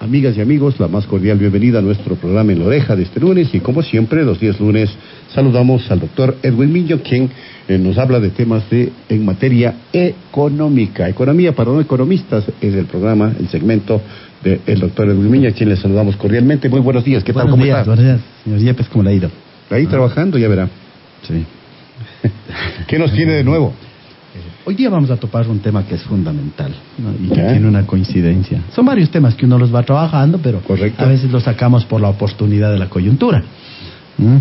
amigas y amigos, la más cordial bienvenida a nuestro programa en la oreja de este lunes y como siempre, los días lunes, saludamos al doctor Edwin Millo, quien eh, nos habla de temas de en materia económica. Economía para no economistas es el programa, el segmento del doctor Edwin Millo, a quien le saludamos cordialmente. Muy buenos días, ¿qué tal? Buenos ¿Cómo días, está? buenos días, señor Yepes, ¿cómo le ha ido? Ahí trabajando, ya verá. Sí. ¿Qué nos tiene de nuevo? Hoy día vamos a topar un tema que es fundamental ¿no? y que tiene una coincidencia. Son varios temas que uno los va trabajando, pero Correcto. a veces los sacamos por la oportunidad de la coyuntura. ¿Mm?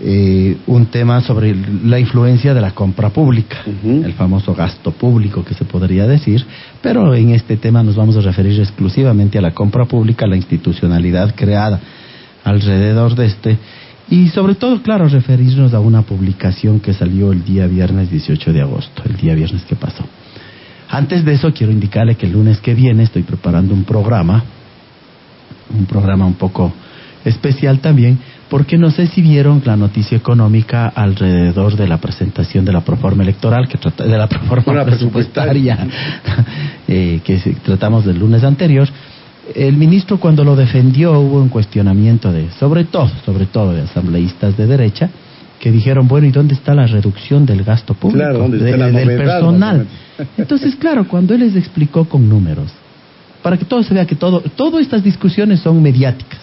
Eh, un tema sobre la influencia de la compra pública, el famoso gasto público que se podría decir, pero en este tema nos vamos a referir exclusivamente a la compra pública, la institucionalidad creada alrededor de este y sobre todo, claro, referirnos a una publicación que salió el día viernes 18 de agosto, el día viernes que pasó. Antes de eso, quiero indicarle que el lunes que viene estoy preparando un programa, un programa un poco especial también, porque no sé si vieron la noticia económica alrededor de la presentación de la proforma electoral, que trata, de la proforma presupuestaria, eh, que tratamos del lunes anterior. El ministro cuando lo defendió hubo un cuestionamiento de, sobre todo, sobre todo de asambleístas de derecha, que dijeron, bueno, ¿y dónde está la reducción del gasto público? Claro, ¿dónde está De- la del novedad, personal. Entonces, claro, cuando él les explicó con números, para que todo se vea que todo, todas estas discusiones son mediáticas,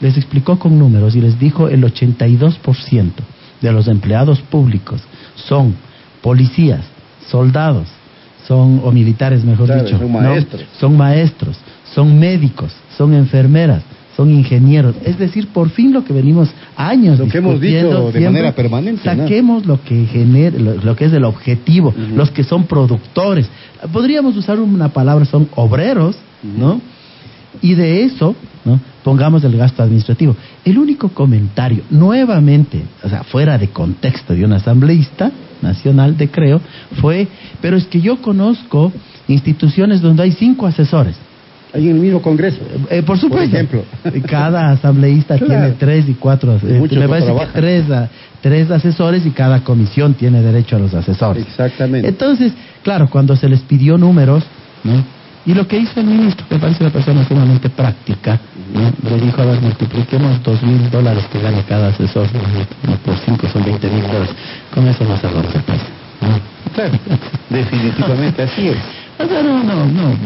les explicó con números y les dijo el 82% de los empleados públicos son policías, soldados, son o militares, mejor Claro, dicho, son ¿no? maestros. son maestros, son médicos, son enfermeras, son ingenieros. Es decir, por fin lo que venimos años Lo que hemos dicho de manera permanente, ¿no? Saquemos lo que genera, lo, lo que es el objetivo, los que son productores. Podríamos usar una palabra, son obreros, ¿no? Y de eso, ¿no? Pongamos el gasto administrativo. El único comentario, nuevamente, o sea, fuera de contexto de un asambleísta nacional de Creo, fue, pero es que yo conozco instituciones donde hay cinco asesores. Ahí en el mismo Congreso. Eh, por supuesto. ejemplo. Cada asambleísta Claro. tiene tres y cuatro. eh, me parece que tres, tres asesores y cada comisión tiene derecho a los asesores. Exactamente. Entonces, claro, cuando se les pidió números, ¿no? Y lo que hizo el ministro, me parece una persona sumamente práctica, ¿no? Le dijo, a ver, multipliquemos dos mil dólares que gana cada asesor, ¿no? por cinco son veinte mil dólares. Con eso nos ahorramos el país. ¿no? Claro, definitivamente así es. O sea, no, no, no,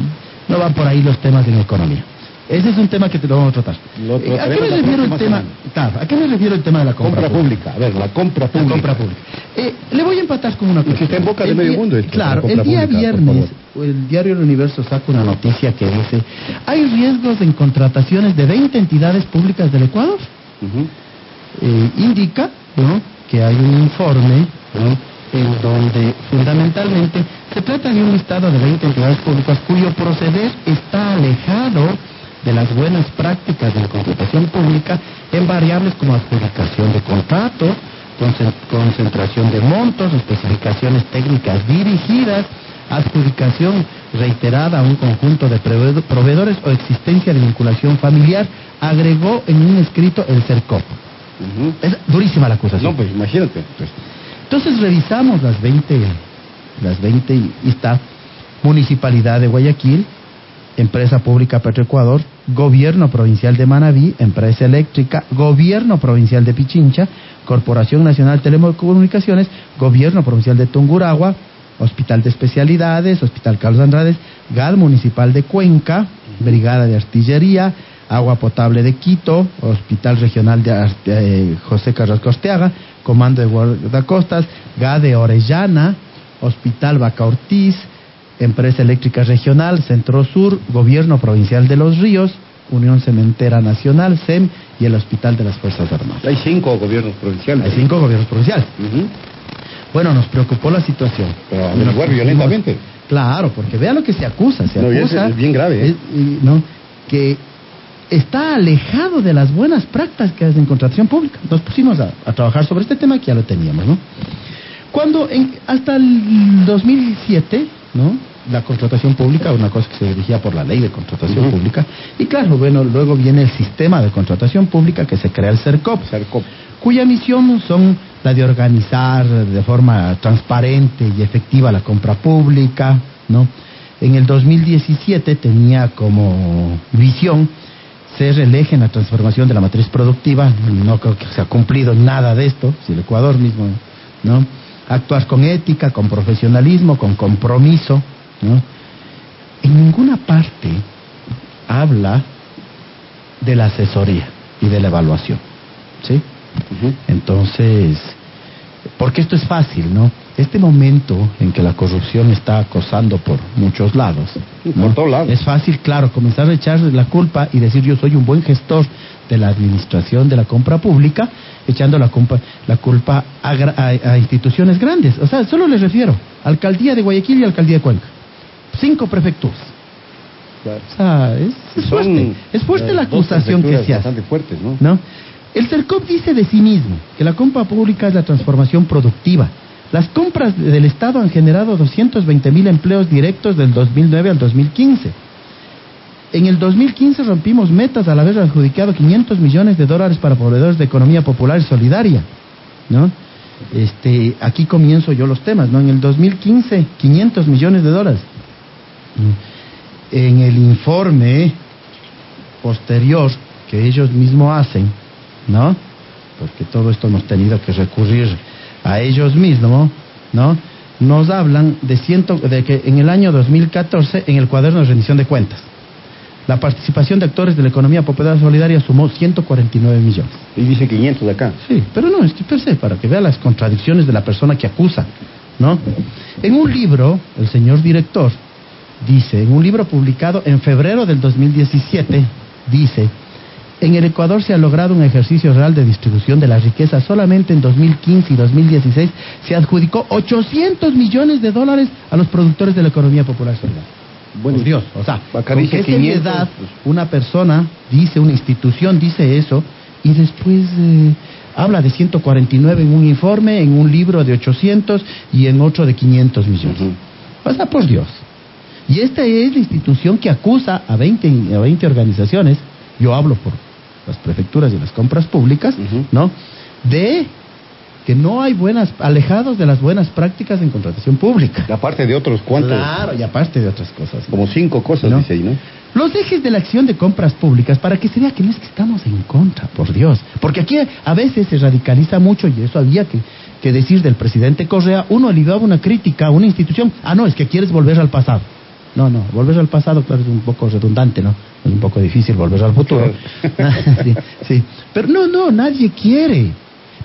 no van por ahí los temas en economía. Ese es un tema que te lo vamos a tratar. Eh, ¿A qué me la refiero el tema? semana. Claro, ¿a qué me refiero el tema de la compra, Compra pública. A ver, la compra La pública. compra pública. Eh, le voy a empatar con una Y que cosa. está en boca de medio mundo esto, Claro, la el día pública, viernes, el diario El Universo saca una noticia que dice, hay riesgos en contrataciones de 20 entidades públicas del Ecuador. Eh, indica ¿no? que hay un informe ¿no? En donde fundamentalmente se trata de un listado de 20 entidades públicas cuyo proceder está alejado de las buenas prácticas de la contratación pública en variables como adjudicación de contratos, concen- concentración de montos, especificaciones técnicas dirigidas, adjudicación reiterada a un conjunto de proveedo- proveedores o existencia de vinculación familiar, agregó en un escrito el CERCOP. Es durísima la acusación. No, pues imagínate. Pues, Entonces revisamos las 20, las 20 y está Municipalidad de Guayaquil, Empresa Pública Petroecuador, Gobierno Provincial de Manabí, Empresa Eléctrica, Gobierno Provincial de Pichincha, Corporación Nacional de Telecomunicaciones, Gobierno Provincial de Tunguragua, Hospital de Especialidades, Hospital Carlos Andrades, GAD Municipal de Cuenca, Brigada de Artillería, Agua Potable de Quito, Hospital Regional de eh, José Carlos Costeaga, Comando de Guardacostas, GAD de Orellana, Hospital Vaca Ortiz, Empresa Eléctrica Regional, Centro Sur, Gobierno Provincial de Los Ríos, Unión Cementera Nacional, SEM y el Hospital de las Fuerzas Armadas. hay cinco gobiernos provinciales. Hay cinco gobiernos provinciales. Bueno, nos preocupó la situación. Pero averiguar pusimos- violentamente. Claro, porque vea lo que se acusa. Se No, acusa. es bien grave, ¿eh? es- ¿no? Que está alejado de las buenas prácticas en contratación pública. Nos pusimos a, a trabajar sobre este tema que ya lo teníamos, ¿no? Cuando en- hasta el 2007, ¿no? la contratación pública, una cosa que se dirigía por la ley de contratación pública. Y claro, bueno, luego viene el sistema de contratación pública que se crea el CERCOP, CERCOP. cuya misión son la de organizar de forma transparente y efectiva la compra pública, ¿no? En el 2017 tenía como visión ser el eje en la transformación de la matriz productiva, no creo que se ha cumplido nada de esto, si el Ecuador mismo, ¿no? Actuar con ética, con profesionalismo, con compromiso, ¿no? En ninguna parte habla de la asesoría y de la evaluación, ¿sí? Entonces, porque esto es fácil, ¿no? Este momento en que la corrupción está acosando por muchos lados, ¿no? por todos lados. es fácil, claro, comenzar a echar la culpa y decir yo soy un buen gestor de la administración de la compra pública, echando la, culpa- la culpa a, gra- a- a instituciones grandes. O sea, solo les refiero, alcaldía de Guayaquil y alcaldía de Cuenca. Cinco prefecturas. Claro. O sea, es, es Son, fuerte. Es fuerte eh, la acusación que se hace. Fuertes, ¿no? ¿no? El CERCOP dice de sí mismo que la compra pública es la transformación productiva. Las compras del Estado han generado 220 mil empleos directos del 2009 al 2015. En el 2015 rompimos metas al haber adjudicado 500 millones de dólares para proveedores de economía popular y solidaria. ¿no? Este, aquí comienzo yo los temas. ¿no? En el 2015, 500 millones de dólares. En el informe posterior que ellos mismos hacen, ¿no? Porque todo esto hemos tenido que recurrir a ellos mismos, ¿no? Nos hablan de, ciento, de que en el año 2014, en el cuaderno de rendición de cuentas, la participación de actores de la economía popular solidaria sumó 149 millones. Y dice 500 de acá. Sí, pero no, es que per se, para que vea las contradicciones de la persona que acusa, ¿no? En un libro, el señor director dice, en un libro publicado en febrero del 2017, dice, en el Ecuador se ha logrado un ejercicio real de distribución de la riqueza. Solamente en 2015 y 2016 se adjudicó 800 millones de dólares a los productores de la economía popular solidaria. Bueno, Por Dios, o sea, acá con dice qué 500, seriedad pues. una persona dice, una institución dice eso y después eh, habla de 149 en un informe, en un libro de 800 y en otro de 500 millones. O sea, por Dios. Y esta es la institución que acusa a 20, a 20 organizaciones, yo hablo por las prefecturas y las compras públicas. ¿no? De que no hay buenas, alejados de las buenas prácticas en contratación pública. Aparte de otros cuantos. Claro, y aparte de otras cosas. Como cinco cosas, ¿No? dice ahí, ¿no? Los ejes de la acción de compras públicas, para que se vea que no es que estamos en contra, por Dios. Porque aquí a veces se radicaliza mucho, y eso había que, que decir del presidente Correa, uno ligaba una crítica a una institución, ah, no, es que quieres volver al pasado. No, no, volver al pasado, claro, es un poco redundante, ¿no? Es un poco difícil volver al futuro. sí, sí. Pero no, no, nadie quiere.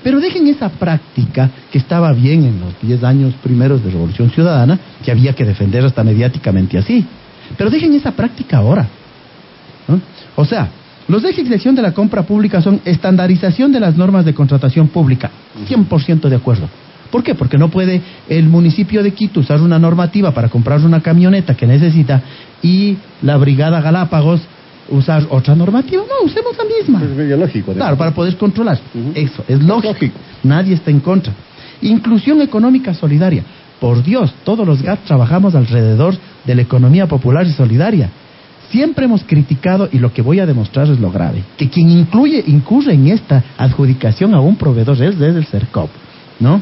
Pero dejen esa práctica que estaba bien en los 10 años primeros de Revolución Ciudadana, que había que defender hasta mediáticamente así. Pero dejen esa práctica ahora. ¿no? O sea, los ejes de acción de la compra pública son estandarización de las normas de contratación pública. 100% de acuerdo. ¿Por qué? Porque no puede el municipio de Quito usar una normativa para comprar una camioneta que necesita y la Brigada Galápagos usar otra normativa. No, usemos la misma. Es medio lógico. ¿no? Claro, para poder controlar. Eso, es lógico. lógico. Nadie está en contra. Inclusión económica solidaria. Por Dios, todos los GAT trabajamos alrededor de la economía popular y solidaria. Siempre hemos criticado, y lo que voy a demostrar es lo grave, que quien incluye, incurre en esta adjudicación a un proveedor es desde el CERCOP, ¿no?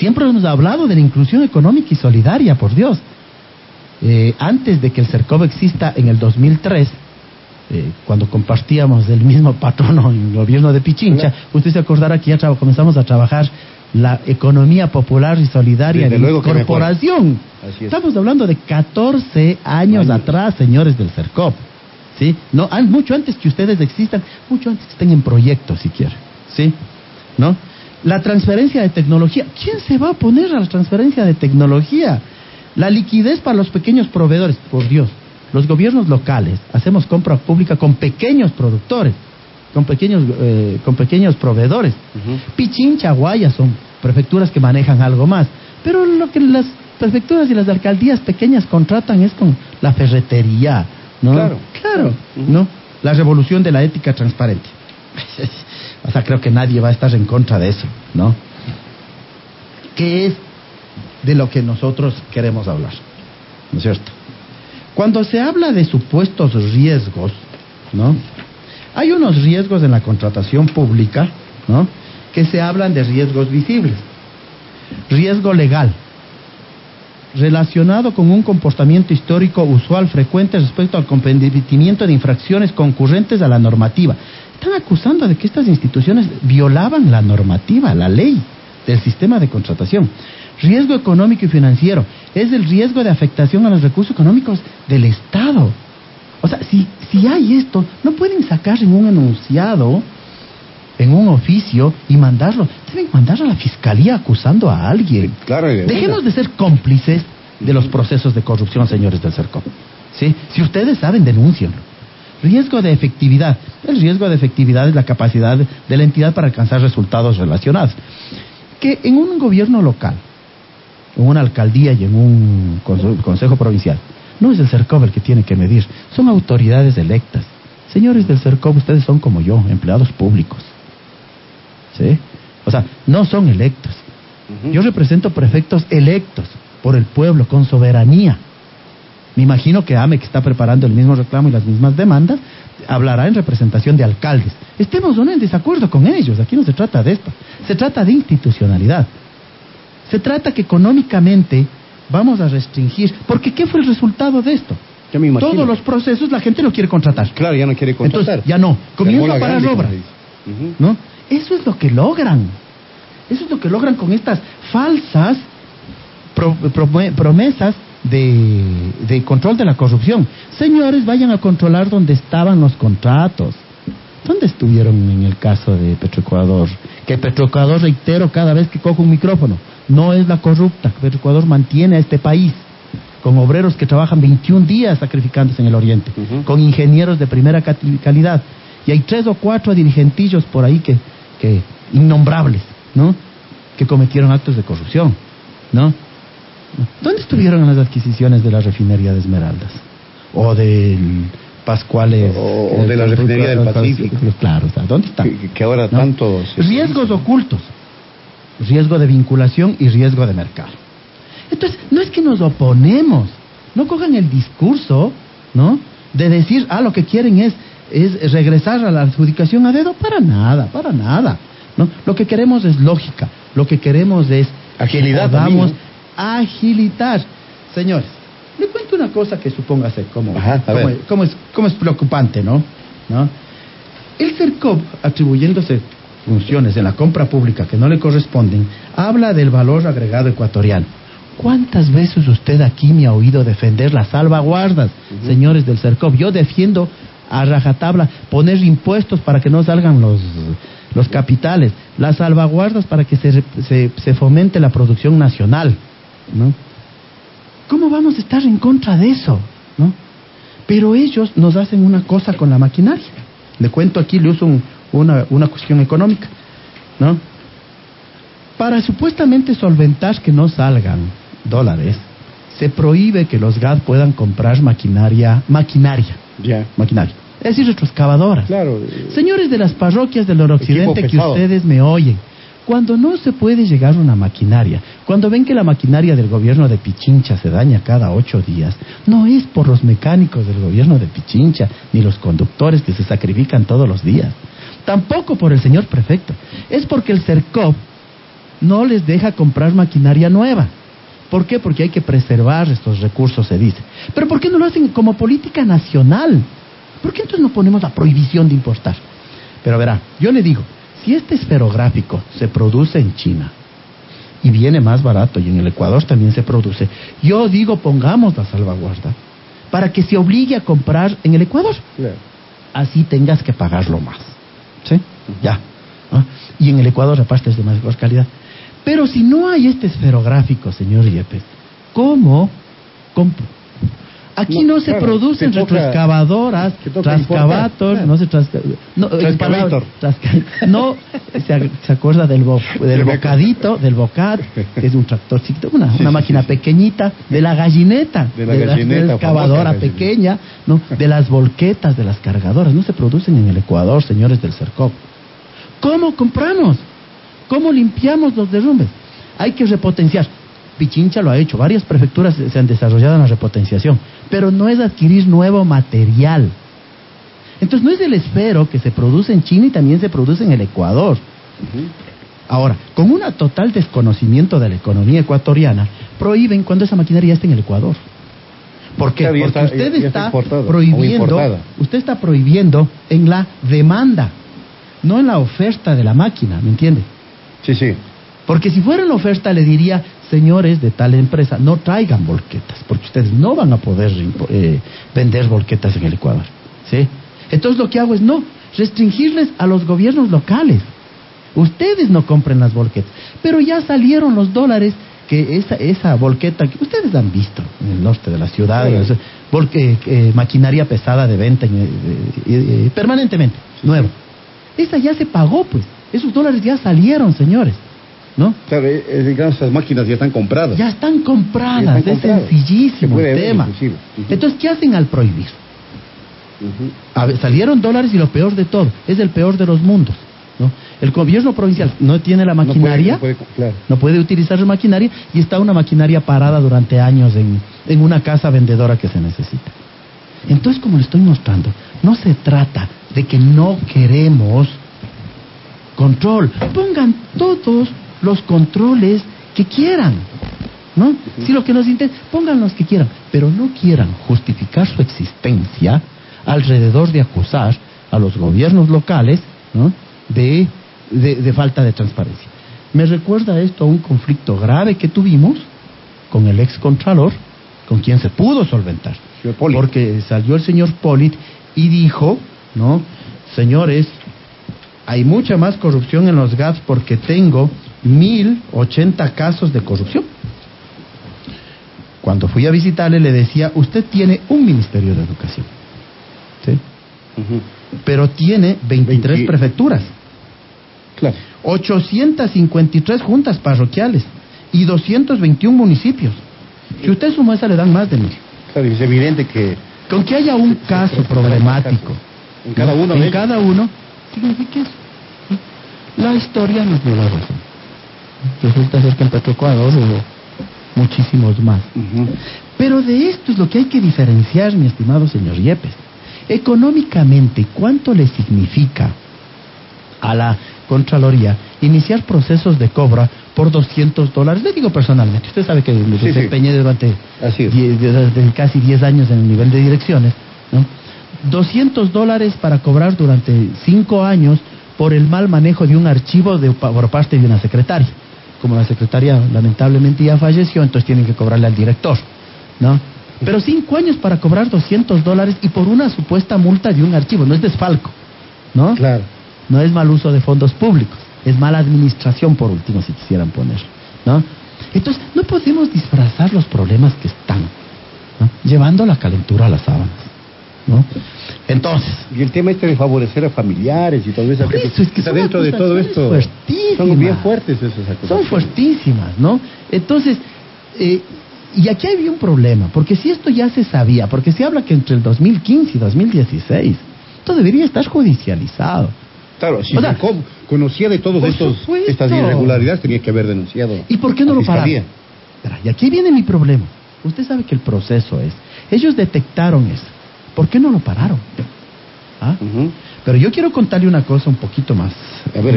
Siempre hemos hablado de la inclusión económica y solidaria, por Dios. Eh, antes de que el CERCOP exista en el 2003, eh, cuando compartíamos el mismo patrono en el gobierno de Pichincha, usted se acordará que ya comenzamos a trabajar la economía popular y solidaria Desde luego acuerdo. corporación. Es. Estamos hablando de 14 años, Años. atrás, señores del CERCOP. ¿Sí? No, mucho antes que ustedes existan, mucho antes que estén en proyectos, si quiere. ¿Sí? ¿No? La transferencia de tecnología. ¿Quién se va a oponer a la transferencia de tecnología? La liquidez para los pequeños proveedores. Por Dios, los gobiernos locales hacemos compra pública con pequeños productores, con pequeños, eh, con pequeños proveedores. Pichincha, Guaya son prefecturas que manejan algo más. Pero lo que las prefecturas y las alcaldías pequeñas contratan es con la ferretería, ¿no? Claro. Claro. ¿no? La revolución de la ética transparente. o sea, creo que nadie va a estar en contra de eso, ¿no? ¿Qué es de lo que nosotros queremos hablar? ¿no es cierto? Cuando se habla de supuestos riesgos, ¿no? Hay unos riesgos en la contratación pública, ¿no? Que se hablan de riesgos visibles. Riesgo legal, relacionado con un comportamiento histórico usual frecuente respecto al cometimiento de infracciones concurrentes a la normativa. Están acusando de que estas instituciones violaban la normativa, la ley del sistema de contratación. Riesgo económico y financiero es el riesgo de afectación a los recursos económicos del Estado. O sea, si, si hay esto, no pueden sacar en un enunciado, en un oficio y mandarlo. Deben mandarlo a la fiscalía acusando a alguien. Claro, de Dejemos de ser cómplices de los procesos de corrupción, señores del CERCOP. ¿Sí? Si ustedes saben, denúncienlo. Riesgo de efectividad. El riesgo de efectividad es la capacidad de la entidad para alcanzar resultados relacionados. Que en un gobierno local, en una alcaldía y en un conse- consejo provincial, no es el CERCOP el que tiene que medir, son autoridades electas. Señores del CERCOP, ustedes son como yo, empleados públicos. ¿Sí? O sea, no son electos. Yo represento prefectos electos por el pueblo, con soberanía. Me imagino que AME, que está preparando el mismo reclamo y las mismas demandas, hablará en representación de alcaldes. Estemos o no en desacuerdo con ellos, aquí no se trata de esto, se trata de institucionalidad. Se trata que económicamente vamos a restringir, porque ¿qué fue el resultado de esto? Ya me imagino. Todos los procesos la gente no quiere contratar. Claro, ya no quiere contratar. Entonces, ya no. Comienza a parar grande, obras. ¿no? Eso es lo que logran. Eso es lo que logran con estas falsas pro- prome- promesas de, de control de la corrupción. Señores, vayan a controlar donde estaban los contratos. ¿Dónde estuvieron en el caso de Petroecuador? Que Petroecuador, reitero cada vez que cojo un micrófono, no es la corrupta. Petroecuador mantiene a este país con obreros que trabajan 21 días sacrificándose en el oriente, con ingenieros de primera calidad. Y hay tres o cuatro dirigentillos por ahí que, que innombrables, ¿no? Que cometieron actos de corrupción, ¿no? ¿Dónde estuvieron las adquisiciones de la refinería de Esmeraldas? O del Pascuales. O- o de la refinería del Pacífico. Claro, o sea, ¿dónde están? Que, que ahora ¿no? tanto Riesgos ocultos. Riesgo de vinculación y riesgo de mercado. Entonces, no es que nos oponemos. No cojan el discurso, ¿no? De decir, ah, lo que quieren es, es regresar a la adjudicación a dedo. Para nada, para nada. ¿no? Lo que queremos es lógica. Lo que queremos es Agilidad podamos también, agilitar. Señores, le cuento una cosa que supóngase como, Ajá, a como, ver. como es, como es preocupante, ¿no? ¿no? El CERCOP, atribuyéndose funciones en la compra pública que no le corresponden, habla del valor agregado ecuatoriano. ¿Cuántas veces usted aquí me ha oído defender las salvaguardas, señores del CERCOP? Yo defiendo a rajatabla poner impuestos para que no salgan los, los capitales, las salvaguardas para que se, se, se fomente la producción nacional, ¿no? ¿Cómo vamos a estar en contra de eso? ¿no? Pero ellos nos hacen una cosa con la maquinaria. Le cuento aquí, le uso un- una, una cuestión económica. ¿no? Para supuestamente solventar que no salgan dólares, se prohíbe que los GAD puedan comprar maquinaria, maquinaria, maquinaria. Es decir, retroexcavadoras. Claro. Señores de las parroquias del noroccidente que ustedes me oyen, cuando no se puede llegar una maquinaria, cuando ven que la maquinaria del gobierno de Pichincha se daña cada ocho días, no es por los mecánicos del gobierno de Pichincha ni los conductores que se sacrifican todos los días, tampoco por el señor prefecto, es porque el CERCOP no les deja comprar maquinaria nueva. ¿Por qué? Porque hay que preservar estos recursos, se dice. Pero ¿por qué no lo hacen como política nacional? ¿Por qué entonces no ponemos la prohibición de importar? Pero verá, yo le digo, si este esferográfico se produce en China y viene más barato y en el Ecuador también se produce, yo digo pongamos la salvaguarda para que se obligue a comprar en el Ecuador así tengas que pagarlo más. ¿Sí? Ya. ¿Ah? Y en el Ecuador aparte es de mejor calidad. Pero si no hay este esferográfico, señor Yepes, ¿cómo compro? Aquí no, No, se claro, producen toca- retroexcavadoras, trascavator, no se trasca, no, trasca- no se, acuerda del, bo- del bocadito, del bocat, que es un tractorcito, una, Sí, una máquina sí, sí. pequeñita, de la gallineta, De la de gallineta, la excavadora pequeña, ¿no? de las volquetas, de las cargadoras, no se producen en el Ecuador, señores del CERCOP. ¿Cómo compramos? ¿Cómo limpiamos los derrumbes? Hay que repotenciar. Pichincha lo ha hecho, varias prefecturas se han desarrollado en la repotenciación, pero no es adquirir nuevo material. Entonces no es el esfero que se produce en China y también se produce en el Ecuador. Ahora, con un total desconocimiento de la economía ecuatoriana, prohíben cuando esa maquinaria ya está en el Ecuador. ¿Por qué? Porque usted está prohibiendo, usted está prohibiendo en la demanda, no en la oferta de la máquina, ¿me entiende? Sí, sí. Porque si fuera la oferta le diría, señores de tal empresa, no traigan volquetas, porque ustedes no van a poder eh, vender volquetas en el Ecuador. ¿sí? Entonces lo que hago es no, restringirles a los gobiernos locales. Ustedes no compren las volquetas. Pero ya salieron los dólares que esa, esa volqueta que ustedes han visto en el norte de la ciudad, eh, maquinaria pesada de venta eh, permanentemente, nueva. Esa ya se pagó, pues. Esos dólares ya salieron, señores. ¿No? Claro, eh, eh, digamos, esas máquinas ya están compradas. Ya están compradas, es sencillísimo el tema. Entonces, ¿qué hacen al prohibir? salieron dólares y lo peor de todo, es el peor de los mundos. ¿no? El gobierno provincial no tiene la maquinaria, no puede, utilizar la maquinaria y está una maquinaria parada durante años en, en una casa vendedora que se necesita. Entonces, como le estoy mostrando, no se trata de que no queremos control. Pongan todos los controles que quieran. ¿No? Si lo que nos interesa, pongan los que quieran, pero no quieran justificar su existencia alrededor de acusar a los gobiernos locales ¿no? de, de, falta de transparencia. Me recuerda esto a un conflicto grave que tuvimos con el ex contralor, con quien se pudo solventar. Porque salió el señor Polit y dijo, ¿no? Señores, hay mucha más corrupción en los GATS porque tengo 1080 casos de corrupción. Cuando fui a visitarle le decía, usted tiene un Ministerio de Educación, ¿sí? pero tiene 23 prefecturas, claro. 853 juntas parroquiales y 221 municipios. Si usted suma esa le dan más de mil. Claro, es evidente que... Con que haya un caso problemático en cada uno, en cada uno significa eso. La historia nos dio la razón resulta ser que en Petroecuador hubo muchísimos más. Pero de esto es lo que hay que diferenciar, mi estimado señor Yepes. Económicamente, ¿cuánto le significa a la Contraloría iniciar procesos de cobra por 200 dólares? Le digo personalmente, usted sabe que me desempeñé durante casi 10 años en el nivel de direcciones. ¿no? 200 dólares para cobrar durante 5 años por el mal manejo de un archivo de, por parte de una secretaria como la secretaria lamentablemente ya falleció, entonces tienen que cobrarle al director, ¿no? Pero cinco años para cobrar 200 dólares y por una supuesta multa de un archivo, no es desfalco, ¿no? Claro. No es mal uso de fondos públicos, es mala administración por último, si quisieran poner, ¿no? Entonces, no podemos disfrazar los problemas que están, ¿no? llevando la calentura a las sábanas, ¿no? Entonces. Y el tema este de favorecer a familiares y todo eso. eso es que está dentro de todo esto. Son bien fuertes esas acusaciones. Son fuertísimas, ¿no? Entonces, eh, y aquí había un problema, porque si esto ya se sabía, porque se habla que entre el 2015 y 2016, esto debería estar judicializado. Claro, si conocía de todos estos estas irregularidades, tenía que haber denunciado. ¿Y por qué no lo pararon? Y aquí viene mi problema. Usted sabe que el proceso es, ellos detectaron eso ¿Por qué no lo pararon? ¿Ah? Pero yo quiero contarle una cosa un poquito más,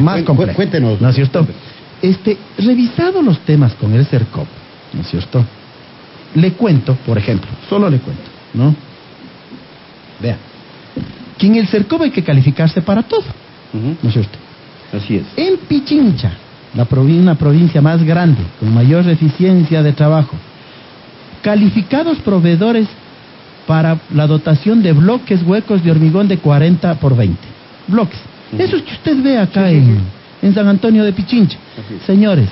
más compleja. Cuéntenos. ¿No es cierto? Este, revisado los temas con el CERCOP, ¿no es cierto? Le cuento, por ejemplo, solo le cuento, ¿no? Vea, que en el CERCOP hay que calificarse para todo, ¿no es cierto? Así es. En Pichincha, la una provincia más grande, con mayor eficiencia de trabajo, calificados proveedores para la dotación de bloques huecos de hormigón de 40 por 20. Bloques. Eso es que usted ve acá en, en, San Antonio de Pichincha. Señores,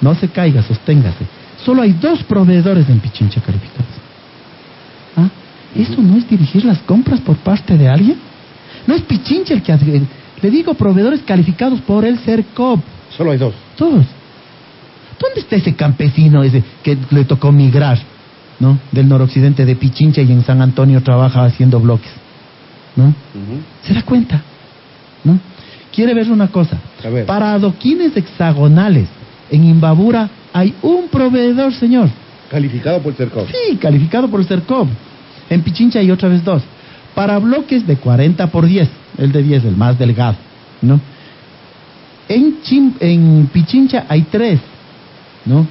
no se caiga, sosténgase. Solo hay dos proveedores en Pichincha calificados. ¿Ah? ¿Eso no es dirigir las compras por parte de alguien? No es Pichincha el que hace... Le digo proveedores calificados por el CERCOP. Solo hay dos. Todos. ¿Dónde está ese campesino ese que le tocó migrar? ¿No? Del noroccidente de Pichincha y en San Antonio trabaja haciendo bloques, ¿no? ¿Se da cuenta? ¿No? Quiere ver una cosa. Para adoquines hexagonales en Imbabura hay un proveedor, señor. Calificado por Cercov. Sí, calificado por el CERCOP. En Pichincha hay otra vez dos. Para bloques de 40 por 10, el de 10, el más delgado, ¿no? En, Chim- en Pichincha hay tres, ¿no?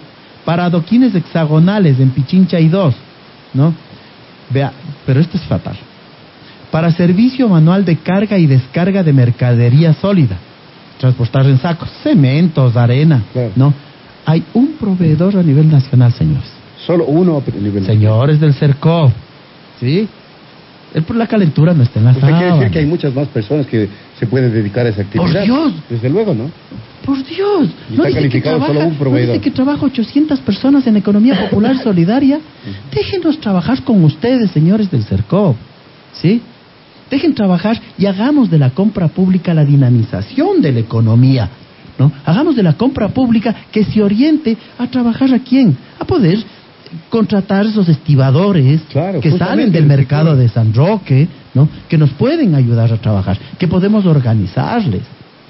Para adoquines hexagonales, en Pichincha hay dos, ¿no? Vea, pero esto es fatal. Para servicio manual de carga y descarga de mercadería sólida, transportar en sacos, cementos, arena, Claro. ¿no? Hay un proveedor a nivel nacional, señores. Solo uno a nivel. Señores del CERCOV, ¿sí? Por la calentura no está en la Usted quiere decir que hay muchas más personas que se pueden dedicar a esa actividad. Dios! Desde luego, ¿no? Por Dios, Y no está dice, que trabaja, solo un no dice que trabaja 800 personas en economía popular solidaria. Déjenos trabajar con ustedes, señores del CERCOV, ¿sí? Dejen trabajar y hagamos de la compra pública la dinamización de la economía, ¿no? Hagamos de la compra pública que se oriente a trabajar a quién, a poder contratar esos estibadores Claro, que salen del el mercado de San Roque, ¿no? Que nos pueden ayudar a trabajar, que podemos organizarles,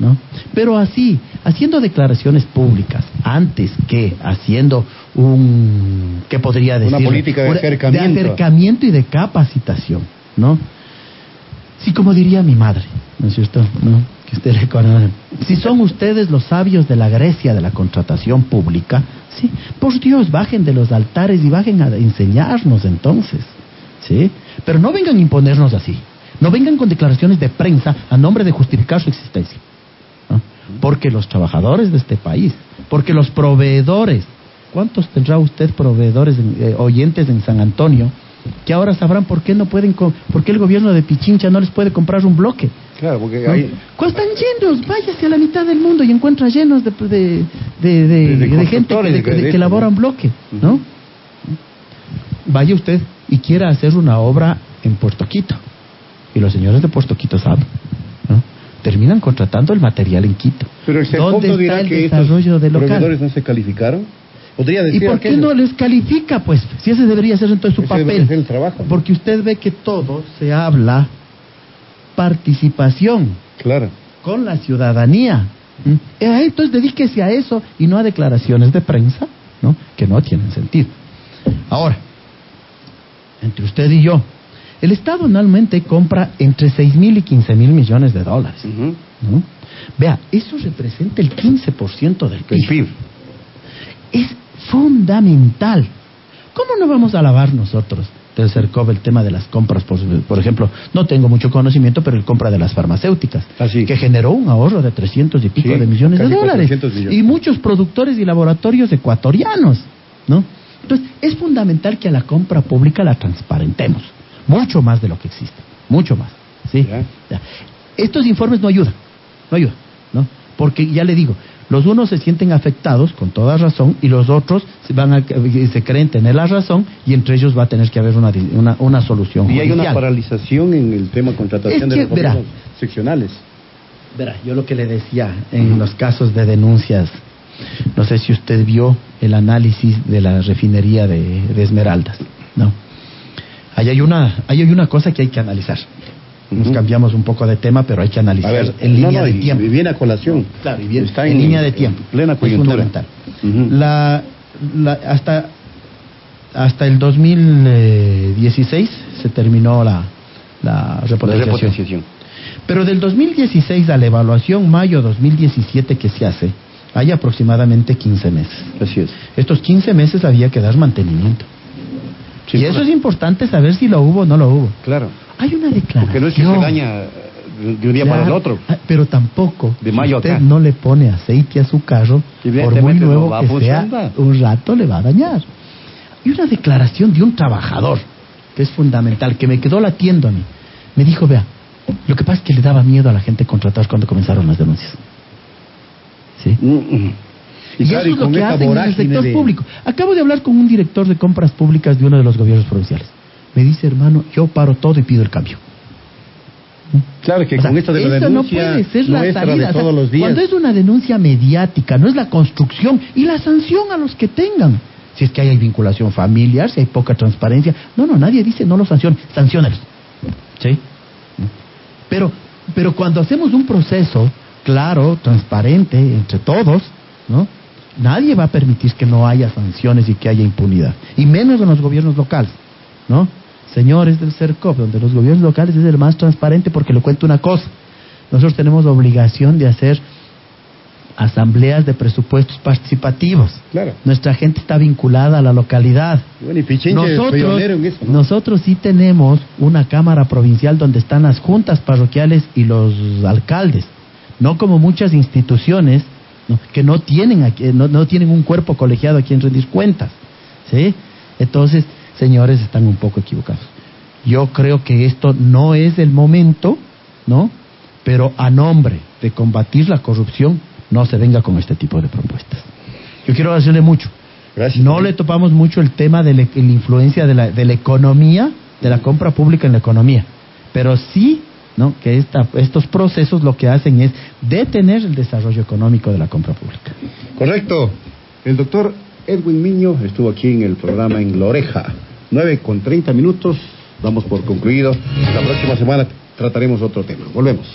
¿no? Pero así, haciendo declaraciones públicas, antes que haciendo un, ¿qué podría Una decir? política de acercamiento. De acercamiento y de capacitación, ¿no? Sí, como diría mi madre, ¿no es cierto? ¿No? Que usted le conoce. Si son ustedes los sabios de la Grecia de la contratación pública, sí, por Dios, bajen de los altares y bajen a enseñarnos entonces, ¿sí? Pero no vengan a imponernos así. No vengan con declaraciones de prensa a nombre de justificar su existencia. Porque los trabajadores de este país, porque los proveedores, ¿cuántos tendrá usted proveedores, eh, oyentes en San Antonio, que ahora sabrán por qué no pueden, por qué el gobierno de Pichincha no les puede comprar un bloque? Claro, porque. ¿Cuál están llenos? Váyase a la mitad del mundo y encuentra llenos de, de, de, gente que, elaboran ¿no? bloque, ¿no? Vaya usted y quiera hacer una obra en Puerto Quito. Y los señores de Puerto Quito saben. Terminan contratando el material en Quito. Pero el Cercov ¿Dónde está dirá el que desarrollo del local? proveedores no se calificaron. Podría ¿Y por qué no les califica, pues? Si ese debería ser entonces su Ese papel. ser el trabajo. Porque usted ve que todo se habla participación Claro. con la ciudadanía. ¿Mm? Eh, Entonces dedíquese a eso y no a declaraciones de prensa, ¿no? Que no tienen sentido. Ahora, entre usted y yo, el Estado anualmente compra entre 6 mil y 15 mil millones de dólares. ¿no? Vea, eso representa el 15% del El PIB. Es fundamental. ¿Cómo no vamos a alabar nosotros del CERCOV el tema de las compras? Por, por ejemplo, no tengo mucho conocimiento, pero el compra de las farmacéuticas, Así. que generó un ahorro de 300 y pico Sí, de millones de dólares. 400 millones. Y muchos productores y laboratorios ecuatorianos, ¿no? Entonces, es fundamental que a la compra pública la transparentemos, mucho más de lo que existe, mucho más, ¿sí? Estos informes no ayudan, no ayudan, ¿no? Porque ya le digo, los unos se sienten afectados con toda razón y los otros se, van a, se creen tener la razón y entre ellos va a tener que haber una, una, una solución Y hay una paralización en el tema contratación Es de los verá. seccionales. Verá, yo lo que le decía en los casos de denuncias, no sé si usted vio el análisis de la refinería de, de Esmeraldas. Ahí hay una, ahí hay una cosa que hay que analizar. Nos Ujú. cambiamos un poco de tema, pero hay que A analizar ver, en no, línea no, de y- tiempo. y viene a colación. Claro, y bien, Está en, línea de tiempo. Plena Es coyuntura. fundamental. Ujú. La, la- hasta, hasta el 2016 se terminó la, la La repotenciación. repotenciación. Pero del 2016 a la evaluación mayo 2017 que se hace, hay aproximadamente 15 meses. Así es. Estos 15 meses había que dar mantenimiento. Y eso es importante saber si lo hubo o no lo hubo. Claro. Hay una declaración. Porque no es que se daña eh, de un día para el otro. ah, Pero tampoco, De mayo si usted acá. no le pone aceite a su carro, por muy no nuevo a que sea, un rato le va a dañar. Y una declaración de un trabajador, que es fundamental, que me quedó latiendo a mí. Me dijo, vea, lo que pasa es que le daba miedo a la gente contratar cuando comenzaron las denuncias. ¿Sí? Mm, mm. Y, claro, eso es lo que hacen en el sector de- público. Acabo de hablar con un director de compras públicas de uno de los gobiernos provinciales. Me dice, hermano, yo paro todo y pido el cambio. Claro que O sea, con esto de la eso no denuncia puede ser la salida. de O sea, todos los días. Cuando es una denuncia mediática, no es la construcción y la sanción a los que tengan. Si es que hay vinculación familiar, si hay poca transparencia. No, no, nadie dice no los sancionen, sanciónelos. ¿Sí? Pero, pero cuando hacemos un proceso claro, transparente, entre todos, ¿no? Nadie va a permitir que no haya sanciones y que haya impunidad, y menos en los gobiernos locales, ¿no? Señores del CERCOP, donde los gobiernos locales es el más transparente porque le cuento una cosa, nosotros tenemos la obligación de hacer asambleas de presupuestos participativos. Claro. Nuestra gente está vinculada a la localidad. Bueno, y Nosotros, en eso, ¿no? nosotros sí tenemos una cámara provincial donde están las juntas parroquiales y los alcaldes, no como muchas instituciones ¿no? que no tienen aquí, no, no tienen un cuerpo colegiado a quien rendir cuentas, ¿sí? Entonces, señores, están un poco equivocados. Yo creo que esto no es el momento, ¿no? Pero a nombre de combatir la corrupción, no se venga con este tipo de propuestas. Yo quiero agradecerle mucho. Gracias. No le topamos mucho el tema de la, la influencia de la, de la economía, de la compra pública en la economía, pero sí que estos procesos lo que hacen es detener el desarrollo económico de la compra pública. Correcto. El doctor Edwin Miño estuvo aquí en el programa en La Oreja. 9 con 30 minutos. Damos por concluido. La próxima semana trataremos otro tema. Volvemos.